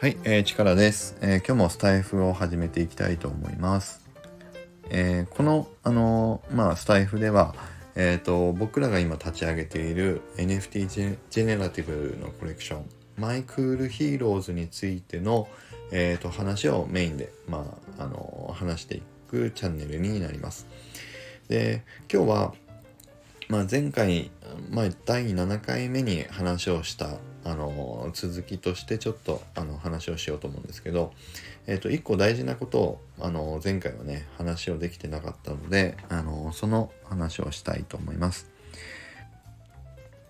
はい、えー、力です、えー、今日もスタイフを始めていきたいと思います。えー、この、あのまあ、スタイフでは、えーと、僕らが今立ち上げている NFT ジェネラティブのコレクションマイクールヒーローズについての、えーと、話をメインで、まあ、あの話していくチャンネルになります。で今日は、まあ、前回、まあ、第7回目に話をしたあの続きとしてちょっとあの話をしようと思うんですけど、え、ー、と一個大事なことをあの前回はね話をできてなかったのであのその話をしたいと思います。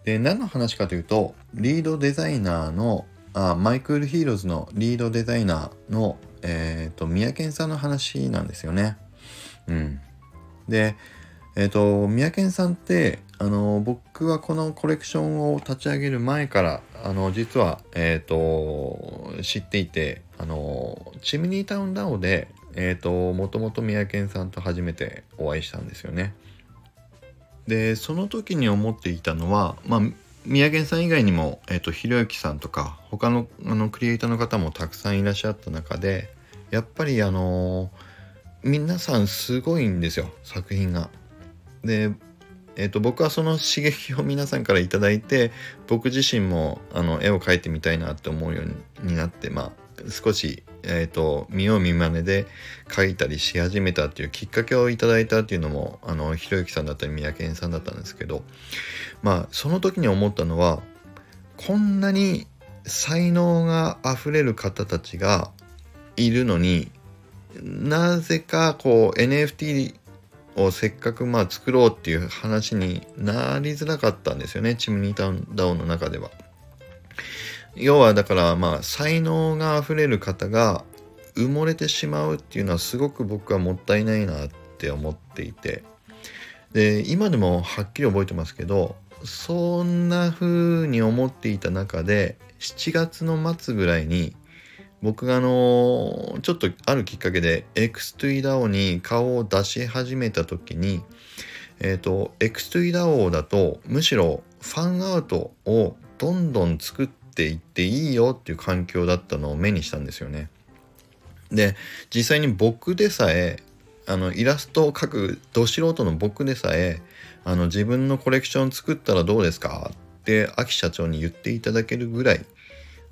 で何の話かというとリードデザイナーのあマイクールヒーローズのリードデザイナーのえっ、ー、と三宅さんの話なんですよね。うん。でえっ、ー、と三宅さんってあの僕はこのコレクションを立ち上げる前からあの実は、えーと、知っていてあの CHIMNEY TOWN DAO で、えーと、もともと三宅さんと初めてお会いしたんですよね。でその時に思っていたのは、まあ、三宅さん以外にも、えーと、ひろゆきさんとか他のあのクリエイターの方もたくさんいらっしゃった中でやっぱりあの皆さんすごいんですよ作品が。でえーと、僕はその刺激を皆さんから頂いて僕自身もあの絵を描いてみたいなって思うようになってまあ少し、えーと、見よう見まねで描いたりし始めたっていうきっかけをいいたっていうのもあのひろゆきさんだったり三宅さんだったんですけどまあその時に思ったのはこんなに才能があふれる方たちがいるのになぜかこう NFT をせっかくまあ作ろうっていう話になりづらかったんですよねチムニータウンダウンの中では。要はだからまあ才能があふれる方が埋もれてしまうっていうのはすごく僕はもったいないなって思っていてで今でもはっきり覚えてますけどそんな風に思っていた中で7月の末ぐらいに僕があのちょっとあるきっかけで X2DAO に顔を出し始めた時にえっ、ー、と X2DAO だとむしろファンアウトをどんどん作っていっていいよっていう環境だったのを目にしたんですよね。で実際に僕でさえあのイラストを描くど素人の僕でさえあの自分のコレクション作ったらどうですかって秋社長に言っていただけるぐらい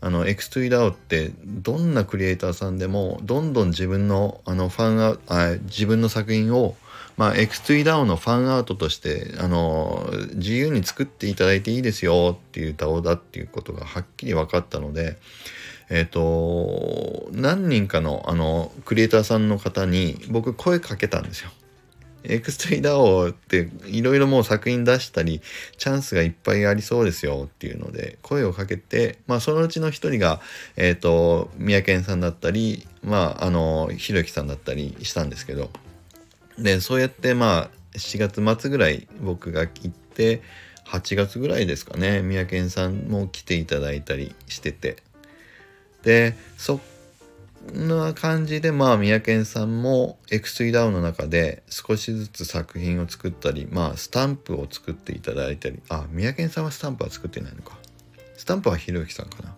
あの X2DAO ってどんなクリエイターさんでもどんどん自分のあのファンアあ自分の作品をまあ、X2DAO のファンアートとしてあの自由に作っていただいていいですよっていう DAO だっていうことがはっきり分かったのでえっ、ー、と何人かのあのクリエイターさんの方に僕声かけたんですよ。エクストリーダオっていろいろもう作品出したりチャンスがいっぱいありそうですよっていうので声をかけてまあそのうちの一人がえっ、ー、と三宅さんだったりまああのひろゆきさんだったりしたんですけどでそうやってまあ7月末ぐらい僕が行って8月ぐらいですかね三宅さんも来ていただいたりしてて。でそっな感じでまあ三宅さんも X3 ダウンの中で少しずつ作品を作ったりまあスタンプを作っていただいたり。あ三宅さんはスタンプは作ってないのか。スタンプはひろゆきさんかな。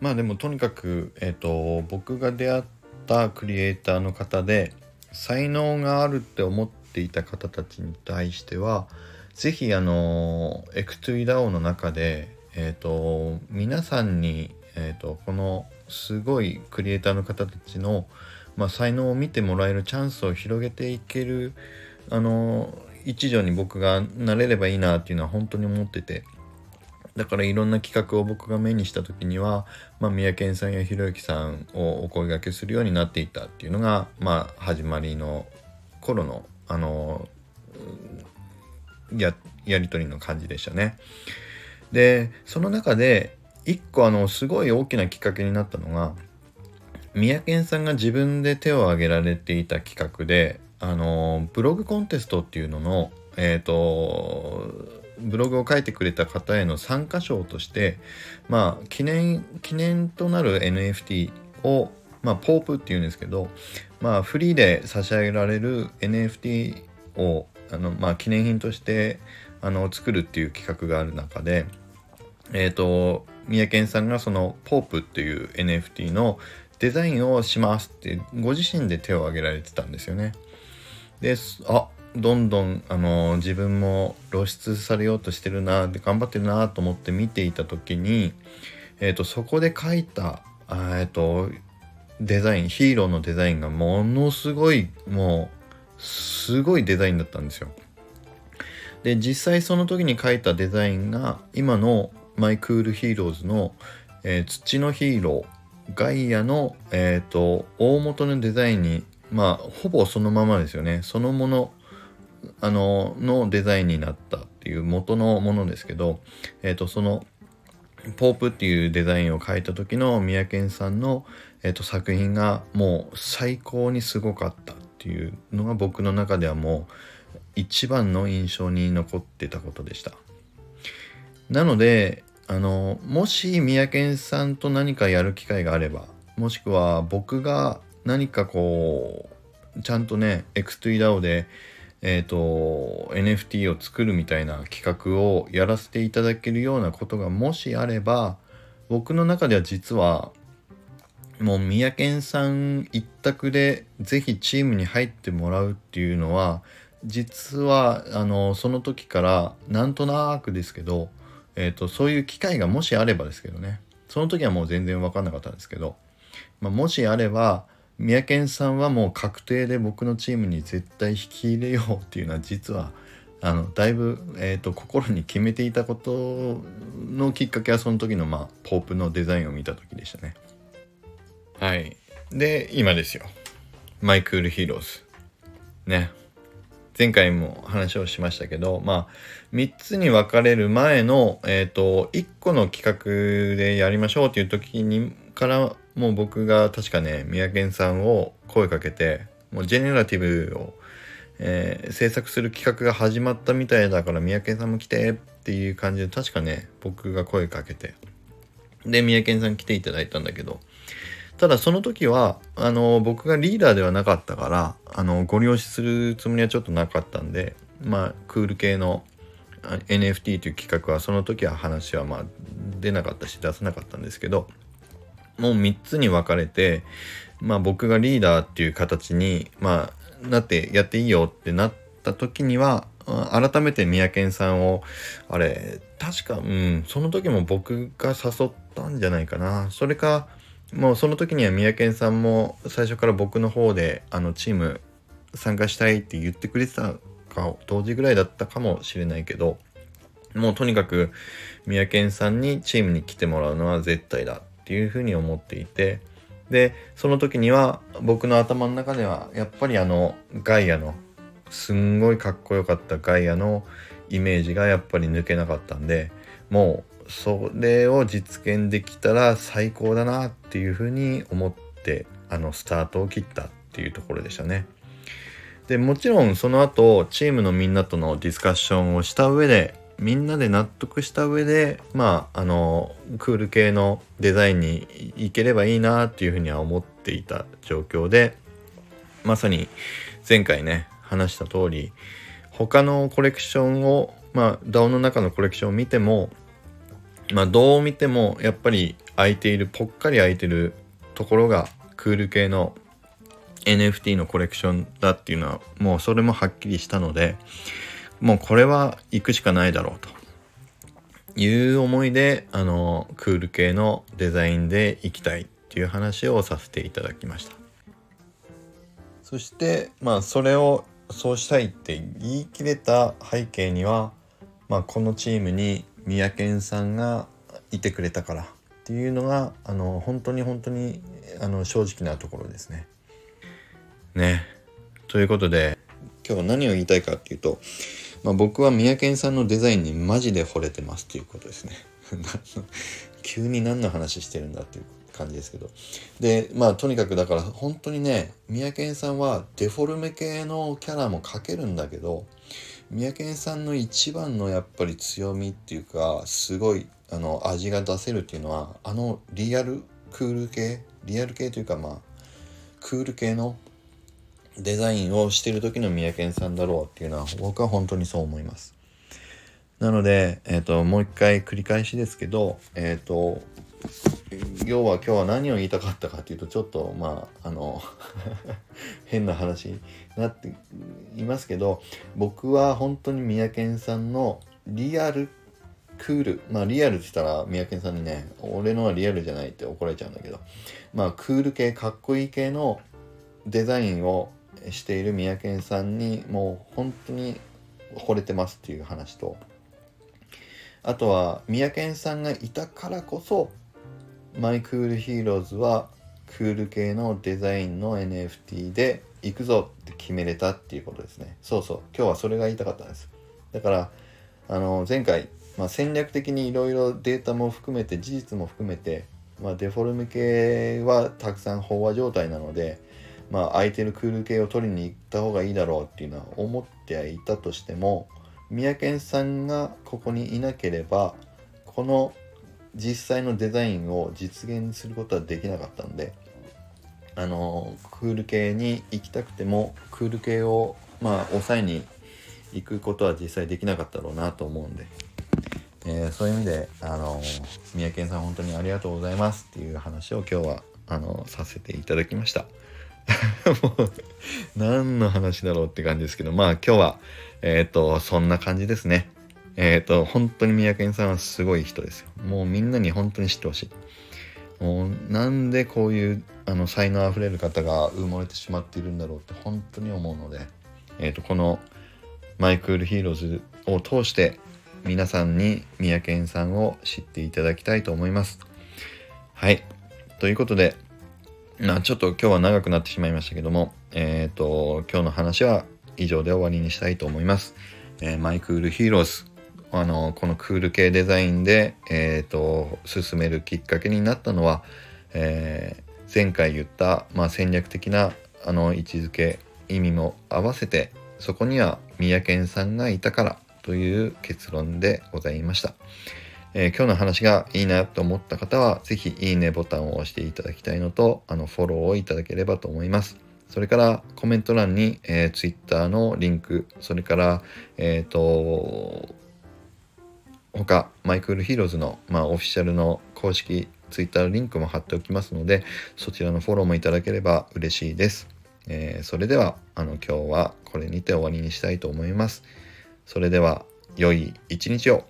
まあでもとにかくえっ、ー、と僕が出会ったクリエイターの方で才能があるって思っていた方たちに対しては是非あの X2 ダウの中でえっ、ー、と皆さんにえーとこのすごいクリエイターの方たちの、まあ、才能を見てもらえるチャンスを広げていけるあの一助に僕がなれればいいなっていうのは本当に思っててだからいろんな企画を僕が目にした時には、まあ、三宅さんやひろゆきさんをお声がけするようになっていたっていうのが、まあ、始まりの頃のあのややり取りの感じでしたね。でその中で一個あのすごい大きなきっかけになったのが三宅さんが自分で手を挙げられていた企画であのブログコンテストっていうののえっ、ー、とブログを書いてくれた方への参加賞としてまあ記念記念となる NFT をまあポープっていうんですけどまあフリーで差し上げられる NFT をあのまあ記念品としてあの作るっていう企画がある中でえっ、ー、と三宅さんがそのポープっていう NFT のデザインをしますってご自身で手を挙げられてたんですよね。であどんどんあの自分も露出されようとしてるなで頑張ってるなと思って見ていた時に、えーと、そこで書いた、えーと、デザインヒーローのデザインがものすごいもうすごいデザインだったんですよ。で実際その時に書いたデザインが今のマイクールヒーローズの、えー、土のヒーローガイアの、えーと大元のデザインにまあほぼそのままですよねそのものあののデザインになったっていう元のものですけど、えー、とそのポープっていうデザインを描いた時の三宅さんの、えー、と作品がもう最高にすごかったっていうのが僕の中ではもう一番の印象に残ってたことでした。なのであのもし三宅さんと何かやる機会があればもしくは僕が何かこうちゃんとね X2DAO でえっ、ー、と NFT を作るみたいな企画をやらせていただけるようなことがもしあれば僕の中では実はもう三宅さん一択で是非チームに入ってもらうっていうのは実はあのその時からなんとなくですけど、えーと、そういう機会がもしあればですけどねその時はもう全然分かんなかったんですけど、まあ、もしあれば三宅さんはもう確定で僕のチームに絶対引き入れようっていうのは実はあのだいぶ、えーと、心に決めていたことのきっかけはその時の、まあ、ポープのデザインを見た時でしたね。はい。で、今ですよ。マイクールヒーローズ。ね。前回も話をしましたけど、まあ、3つに分かれる前の、えっ、ー、と、1個の企画でやりましょうっていう時にからもう僕が確かね、三宅さんを声かけて、もうジェネラティブを、えー、制作する企画が始まったみたいだから三宅さんも来てっていう感じで確かね、僕が声かけて。で、三宅さん来ていただいたんだけど、ただその時は、あの、僕がリーダーではなかったから、あの、ご利用しするつもりはちょっとなかったんで、まあ、クール系の NFT という企画はその時は話はまあ出なかったし出せなかったんですけど、もう3つに分かれて、まあ僕がリーダーっていう形に、まあ、なってやっていいよってなった時には、改めて三宅さんを、あれ、確か、うん、その時も僕が誘ったんじゃないかな。それか、もうその時には三宅さんも最初から僕の方で、あの、チーム参加したいって言ってくれてたか、当時ぐらいだったかもしれないけど、もうとにかく三宅さんにチームに来てもらうのは絶対だっていうふうに思っていてでその時には僕の頭の中ではやっぱりあのガイアのすんごいかっこよかったガイアのイメージがやっぱり抜けなかったんでもうそれを実現できたら最高だなっていうふうに思ってあのスタートを切ったっていうところでしたね。でもちろんその後チームのみんなとのディスカッションをした上でみんなで納得した上でまああのクール系のデザインにいければいいなっていうふうには思っていた状況でまさに前回ね話した通り他のコレクションをまあ DAO の中のコレクションを見てもまあどう見てもやっぱり空いているぽっかり空いてるところがクール系の NFT のコレクションだっていうのはもうそれもはっきりしたのでもうこれは行くしかないだろうという思いであのクール系のデザインで行きたいっていう話をさせていただきました。そしてまあそれをそうしたいって言い切れた背景には、まあ、このチームに三宅さんがいてくれたからっていうのがあの本当に本当にあの正直なところですね。ね。ということで今日は何を言いたいかっていうとまあ、僕は三宅さんのデザインにマジで惚れてますっていうことですね。急に何の話してるんだっていう感じですけど。で、まあとにかくだから本当にね、三宅さんはデフォルメ系のキャラも描けるんだけど、三宅さんの一番のやっぱり強みっていうか、すごいあの味が出せるっていうのは、あのリアルクール系、リアル系というかまあ、クール系のデザインをしてる時の三宅さんだろうっていうのは僕は本当にそう思います。なので、えっ、ー、と、もう一回繰り返しですけど、えっ、ー、と、要は今日は何を言いたかったかというとちょっとまああの 変な話になっていますけど僕は本当に三宅さんのリアルクールまあリアルって言ったら三宅さんにね俺のはリアルじゃないって怒られちゃうんだけどまあクール系かっこいい系のデザインをしている三宅さんにもう本当に惚れてますっていう話とあとは三宅さんがいたからこそマイクールヒーローズはクール系のデザインの NFT で行くぞって決めれたっていうことですね。そうそう。今日はそれが言いたかったんです。だから、あの、前回、まあ、戦略的にいろいろデータも含めて、事実も含めて、まあ、デフォルメ系はたくさん飽和状態なので、まあ、空いてるクール系を取りに行った方がいいだろうっていうのは思ってはいたとしても、三宅さんがここにいなければ、この実際のデザインを実現することはできなかったんであのクール系に行きたくてもクール系をまあ抑えに行くことは実際できなかったろうなと思うんで、えー、そういう意味であの三宅さん本当にありがとうございますっていう話を今日はあのさせていただきました。もう何の話だろうって感じですけどまあ今日はえっ、ー、とそんな感じですね。えっ、ー、と、本当に三宅さんはすごい人ですよ。もうみんなに本当に知ってほしい。もうなんでこういうあの才能あふれる方が埋もれてしまっているんだろうって本当に思うので、えっ、ー、と、このマイクールヒーローズを通して皆さんに三宅さんを知っていただきたいと思います。はい。ということで、まあちょっと今日は長くなってしまいましたけども、え、ー、と、今日の話は以上で終わりにしたいと思います。えー、マイクールヒーローズあのこのクール系デザインで、えーと、進めるきっかけになったのは、えー、前回言った、まあ、戦略的なあの位置づけ意味も合わせてそこには三宅さんがいたからという結論でございました。えー、今日の話がいいなと思った方は是非いいねボタンを押していただきたいのとあのフォローをいただければと思います。それからコメント欄に、えー、Twitter のリンクそれから、えっ、ー、と他マイクールヒーローズの、まあ、オフィシャルの公式 Twitter リンクも貼っておきますのでそちらのフォローもいただければ嬉しいです、えー、それではあの今日はこれにて終わりにしたいと思います。それでは良い一日を。